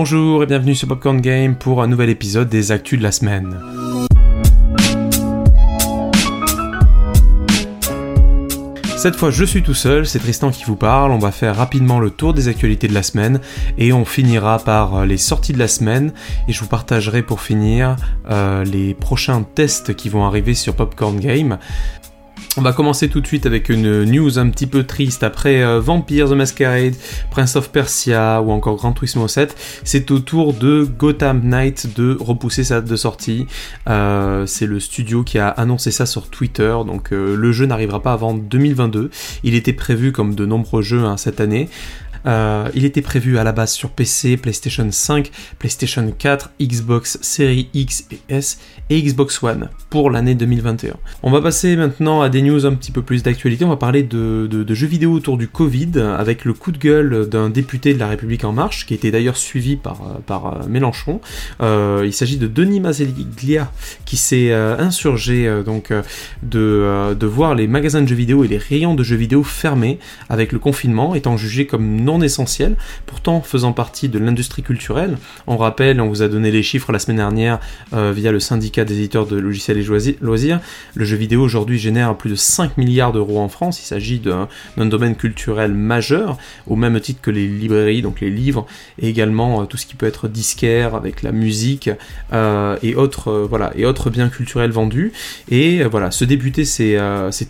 Bonjour et bienvenue sur Popcorn Game pour un nouvel épisode des Actus de la semaine. Cette fois, je suis tout seul, c'est Tristan qui vous parle. On va faire rapidement le tour des actualités de la semaine et on finira par euh, les sorties de la semaine. Et je vous partagerai pour finir euh, les prochains tests qui vont arriver sur Popcorn Game. On va commencer tout de suite avec une news un petit peu triste. Après euh, Vampire the Masquerade, Prince of Persia ou encore Grand Turismo 7, c'est au tour de Gotham Knight de repousser sa date de sortie. Euh, c'est le studio qui a annoncé ça sur Twitter, donc euh, le jeu n'arrivera pas avant 2022. Il était prévu comme de nombreux jeux hein, cette année. Euh, il était prévu à la base sur PC, PlayStation 5, PlayStation 4, Xbox Series X et S et Xbox One pour l'année 2021. On va passer maintenant à des news un petit peu plus d'actualité. On va parler de, jeux vidéo autour du Covid avec le coup de gueule d'un député de la République En Marche qui était d'ailleurs suivi par, euh, Mélenchon. Euh, il s'agit de Denis Mazeglia qui s'est insurgé donc de, voir les magasins de jeux vidéo et les rayons de jeux vidéo fermés avec le confinement étant jugés comme essentiel, pourtant faisant partie de l'industrie culturelle. On rappelle, on vous a donné les chiffres la semaine dernière euh, via le syndicat des éditeurs de logiciels et loisirs. Le jeu vidéo aujourd'hui génère plus de 5 milliards d'euros en France. Il s'agit d'un domaine culturel majeur, au même titre que les librairies, donc les livres, et également euh, tout ce qui peut être disquaire avec la musique euh, et autres voilà et autres biens culturels vendus. Et voilà, ce député s'est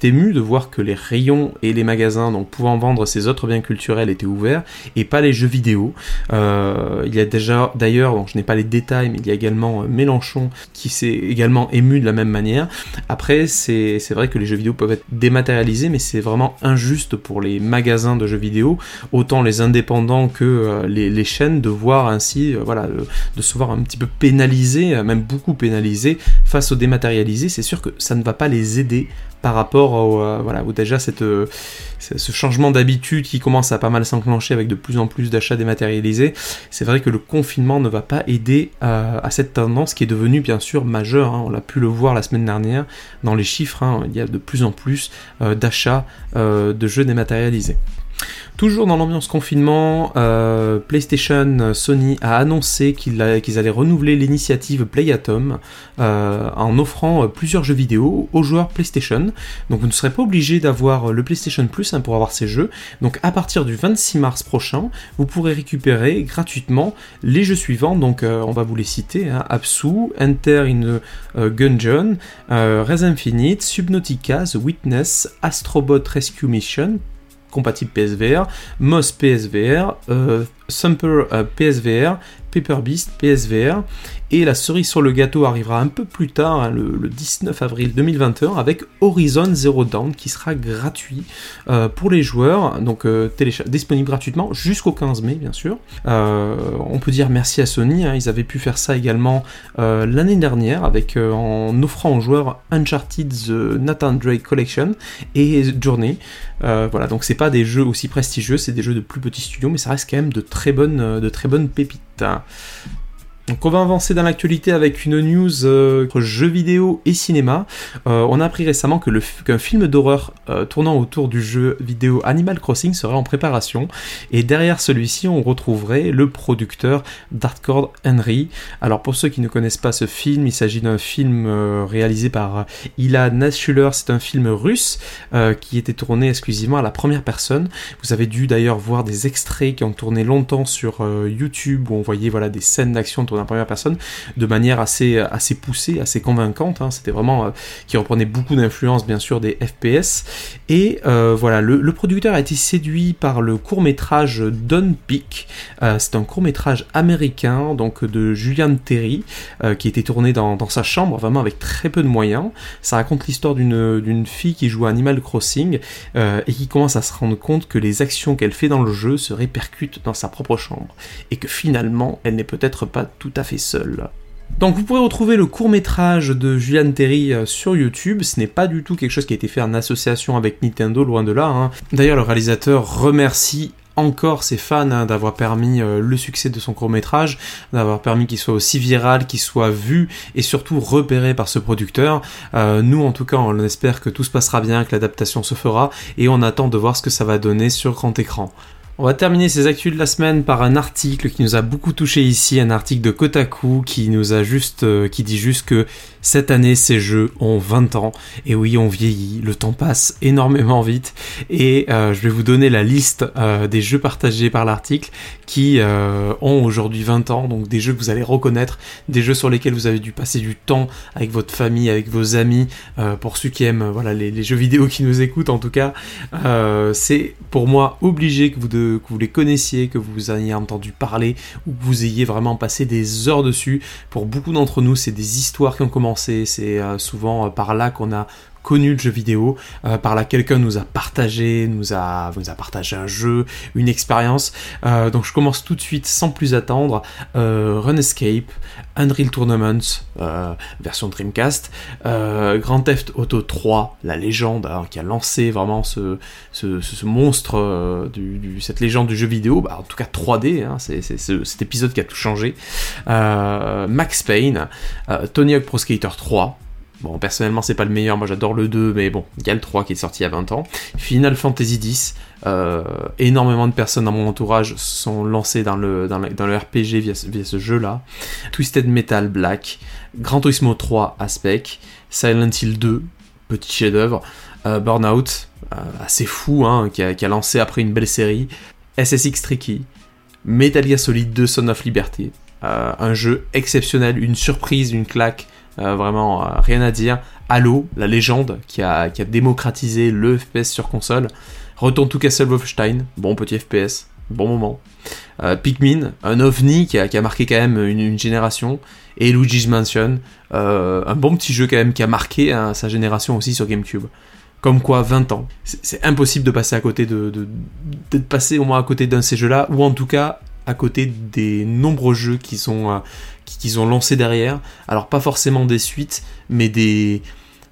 ému de voir que les rayons et les magasins donc pouvant vendre ces autres biens culturels étaient ouverts et pas les jeux vidéo. Euh, il y a déjà, d'ailleurs, je n'ai pas les détails, mais il y a également euh, Mélenchon qui s'est également ému de la même manière. Après, c'est vrai que les jeux vidéo peuvent être dématérialisés, mais c'est vraiment injuste pour les magasins de jeux vidéo, autant les indépendants que euh, les, chaînes, de voir ainsi, voilà, de se voir un petit peu pénalisés, même beaucoup pénalisés face au dématérialisé. C'est sûr que ça ne va pas les aider par rapport au, euh, voilà, déjà euh, ce changement d'habitude qui commence à pas mal s'enclencher avec de plus en plus d'achats dématérialisés, c'est vrai que le confinement ne va pas aider euh, à cette tendance qui est devenue bien sûr majeure. Hein. on l'a pu le voir la semaine dernière dans les chiffres, hein. il y a de plus en plus d'achats de jeux dématérialisés. Toujours dans l'ambiance confinement, euh, PlayStation Sony a annoncé qu'ils allaient renouveler l'initiative Play at Home euh, en offrant euh, plusieurs jeux vidéo aux joueurs PlayStation. Donc vous ne serez pas obligé d'avoir le PlayStation Plus hein, pour avoir ces jeux. Donc à partir du 26 mars prochain, vous pourrez récupérer gratuitement les jeux suivants. Donc on va vous les citer hein. Absu, Enter in Gungeon, Res Infinite, Subnautica, The Witness, Astrobot Rescue Mission, compatible PSVR, MOS PSVR, euh, Sumper euh, PSVR, Paper Beast PSVR et la cerise sur le gâteau arrivera un peu plus tard, hein, le, 19 avril 2021, avec Horizon Zero Dawn qui sera gratuit euh, pour les joueurs, donc euh, disponible gratuitement jusqu'au 15 mai bien sûr. On peut dire merci à Sony, hein, ils avaient pu faire ça également l'année dernière avec en offrant aux joueurs Uncharted The Nathan Drake Collection et Journey. voilà, donc c'est pas des jeux aussi prestigieux, c'est des jeux de plus petits studios, mais ça reste quand même de très bonnes, de très bonnes pépites. Donc on va avancer dans l'actualité avec une news euh, jeux vidéo et cinéma. Euh, on a appris récemment que qu'un film d'horreur euh, tournant autour du jeu vidéo Animal Crossing serait en préparation et derrière celui-ci on retrouverait le producteur d'Hardcore Henry. Alors pour ceux qui ne connaissent pas ce film, il s'agit d'un film réalisé par Ila Nashuler, c'est un film russe qui était tourné exclusivement à la première personne. Vous avez dû d'ailleurs voir des extraits qui ont tourné longtemps sur YouTube où on voyait voilà des scènes d'action la première personne de manière assez, assez poussée, assez convaincante. Hein. C'était vraiment euh, qui reprenait beaucoup d'influence bien sûr des FPS. Et euh, voilà, le, producteur a été séduit par le court métrage Don Peak. Euh, c'est un court métrage américain donc de Julian Terry qui était tourné dans, dans, sa chambre, vraiment avec très peu de moyens. Ça raconte l'histoire d'une fille qui joue à Animal Crossing et qui commence à se rendre compte que les actions qu'elle fait dans le jeu se répercutent dans sa propre chambre et que finalement elle n'est peut-être pas tout tout à fait seul. Donc vous pourrez retrouver le court métrage de Julian Terry euh, sur YouTube, ce n'est pas du tout quelque chose qui a été fait en association avec Nintendo, loin de là. Hein. D'ailleurs le réalisateur remercie encore ses fans hein, d'avoir permis euh, le succès de son court métrage, d'avoir permis qu'il soit aussi viral, qu'il soit vu et surtout repéré par ce producteur. Euh, nous en tout cas on espère que tout se passera bien, que l'adaptation se fera et on attend de voir ce que ça va donner sur grand écran. On va terminer ces actus de la semaine par un article qui nous a beaucoup touché ici, un article de Kotaku qui nous a juste, euh, qui dit juste que cette année ces jeux ont 20 ans. Et oui, on vieillit, le temps passe énormément vite. Et euh, je vais vous donner la liste euh, des jeux partagés par l'article qui ont aujourd'hui 20 ans, donc des jeux que vous allez reconnaître, des jeux sur lesquels vous avez dû passer du temps avec votre famille, avec vos amis. pour ceux qui aiment, voilà, les, jeux vidéo qui nous écoutent en tout cas, c'est pour moi obligé que vous que, vous les connaissiez, que vous ayez entendu parler, ou que vous ayez vraiment passé des heures dessus. Pour beaucoup d'entre nous, c'est des histoires qui ont commencé, c'est euh, souvent euh, par là qu'on a connu le vidéo, euh, par là quelqu'un nous a partagé, nous a, nous a partagé un jeu, une expérience. Euh, donc je commence tout de suite sans plus attendre. Euh, Runescape, Unreal Tournament, version Dreamcast, Grand Theft Auto 3, la légende hein, qui a lancé vraiment ce, ce, monstre, du, cette légende du jeu vidéo, bah, en tout cas 3D, hein, c'est cet épisode qui a tout changé. Max Payne, Tony Hawk Pro Skater 3, Bon, personnellement, c'est pas le meilleur, moi j'adore le 2, mais bon, il y a le 3 qui est sorti il y a 20 ans. Final Fantasy X, euh, énormément de personnes dans mon entourage sont lancées dans le, dans le, RPG via, ce jeu-là. Twisted Metal Black, Gran Turismo 3 Aspect, Silent Hill 2, petit chef-d'œuvre, euh, Burnout, euh, assez fou, hein, qui, a, qui, a, lancé après une belle série, SSX Tricky, Metal Gear Solid 2 Son of Liberty, un jeu exceptionnel, une surprise, une claque euh, vraiment, euh, rien à dire. Halo, la légende qui a, démocratisé le FPS sur console. Retourne to Castle Wolfenstein, bon petit FPS, bon moment. Euh, Pikmin, un ovni qui a, marqué quand même une, génération. Et Luigi's Mansion, un bon petit jeu quand même qui a marqué hein, sa génération aussi sur GameCube. Comme quoi, 20 ans. C'est impossible de passer à côté de, de, de, passer au moins à côté d'un de ces jeux-là, ou en tout cas à côté des nombreux jeux sont, qu'ils ont lancé derrière. Alors pas forcément des suites, mais des,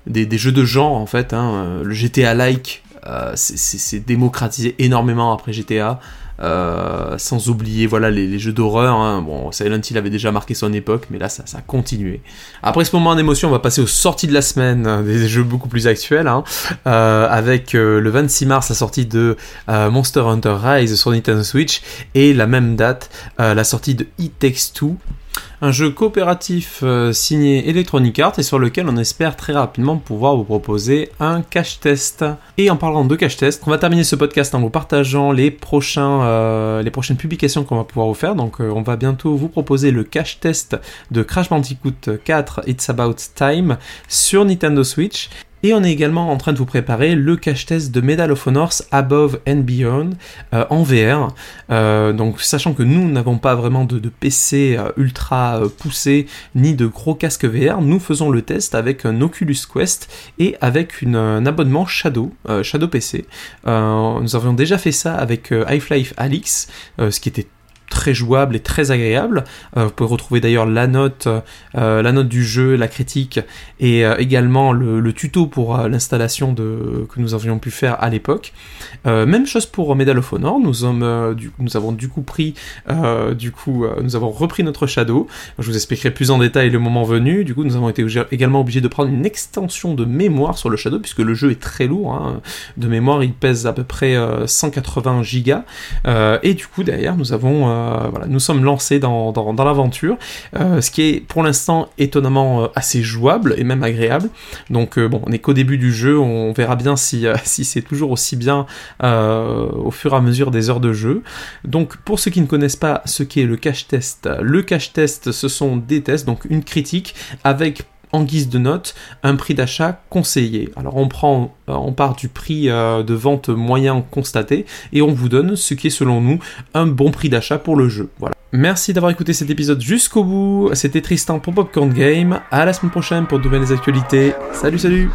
jeux de genre en fait. Hein. Le GTA like, euh, c'est démocratisé énormément après GTA. Euh, sans oublier voilà les, jeux d'horreur. Hein. Bon, Silent Hill avait déjà marqué son époque, mais là ça, a continué. Après ce moment d'émotion, on va passer aux sorties de la semaine, hein, des jeux beaucoup plus actuels, hein. euh, avec le 26 mars la sortie de Monster Hunter Rise sur Nintendo Switch et la même date la sortie de It Takes Two un jeu coopératif euh, signé Electronic Arts et sur lequel on espère très rapidement pouvoir vous proposer un cache test. Et en parlant de cache test, on va terminer ce podcast en vous partageant les, euh, prochaines publications qu'on va pouvoir vous faire. Donc euh, on va bientôt vous proposer le cache test de Crash Bandicoot 4 It's About Time sur Nintendo Switch et on est également en train de vous préparer le cache-test de Medal of Honor Above and Beyond euh, en VR. Euh, donc sachant que nous n'avons pas vraiment de, PC euh, ultra poussé ni de gros casques VR, nous faisons le test avec un Oculus Quest et avec un abonnement Shadow, Shadow PC. nous avions déjà fait ça avec Half-Life Alix, ce qui était très jouable et très agréable. Euh, vous pouvez retrouver d'ailleurs la note, euh, la note du jeu, la critique et euh, également le, tuto pour l'installation de que nous avions pu faire à l'époque. même chose pour Medal of Honor. Nous, avons du coup pris, du coup, nous avons repris notre Shadow. Je vous expliquerai plus en détail le moment venu. Du coup, nous avons été également obligés de prendre une extension de mémoire sur le Shadow puisque le jeu est très lourd. Hein. De mémoire, il pèse à peu près 180 gigas. et du coup, derrière, nous avons voilà, nous sommes lancés dans, l'aventure, euh, ce qui est pour l'instant étonnamment euh, assez jouable et même agréable. Donc bon, on n'est qu'au début du jeu, on verra bien si, si c'est toujours aussi bien au fur et à mesure des heures de jeu. Donc pour ceux qui ne connaissent pas ce qu'est le cache test, le cache test ce sont des tests, donc une critique avec en guise de note un prix d'achat conseillé. Alors on prend, euh, on part du prix euh, de vente moyen constaté et on vous donne ce qui est selon nous un bon prix d'achat pour le jeu. Voilà. Merci d'avoir écouté cet épisode jusqu'au bout. C'était Tristan pour Popcorn Game. À la semaine prochaine pour de nouvelles actualités. Salut salut